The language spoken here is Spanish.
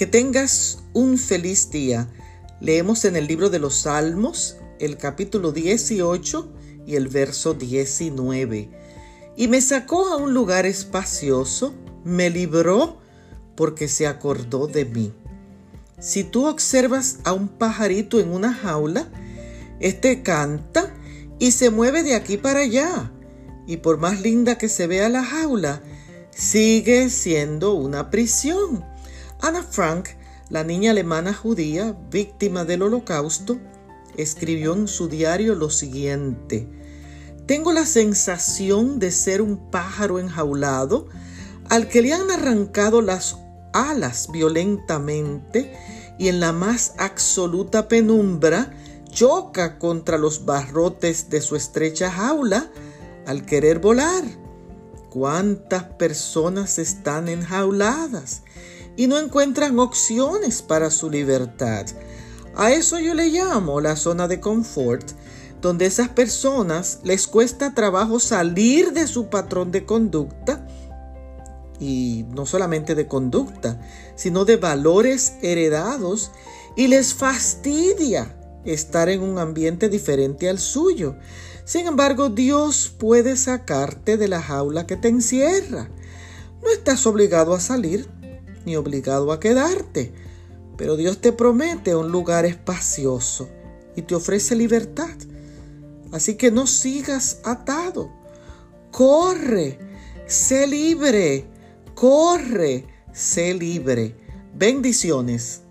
Que tengas un feliz día. Leemos en el libro de los Salmos el capítulo 18 y el verso 19. Y me sacó a un lugar espacioso, me libró porque se acordó de mí. Si tú observas a un pajarito en una jaula, este canta y se mueve de aquí para allá. Y por más linda que se vea la jaula, sigue siendo una prisión. Anna Frank, la niña alemana judía víctima del holocausto, escribió en su diario lo siguiente. Tengo la sensación de ser un pájaro enjaulado al que le han arrancado las alas violentamente y en la más absoluta penumbra choca contra los barrotes de su estrecha jaula al querer volar. ¿Cuántas personas están enjauladas y no encuentran opciones para su libertad? A eso yo le llamo la zona de confort, donde esas personas les cuesta trabajo salir de su patrón de conducta y no solamente de conducta, sino de valores heredados y les fastidia estar en un ambiente diferente al suyo. Sin embargo, Dios puede sacarte de la jaula que te encierra. No estás obligado a salir ni obligado a quedarte, pero Dios te promete un lugar espacioso y te ofrece libertad. Así que no sigas atado. Corre, sé libre, corre, sé libre. Bendiciones.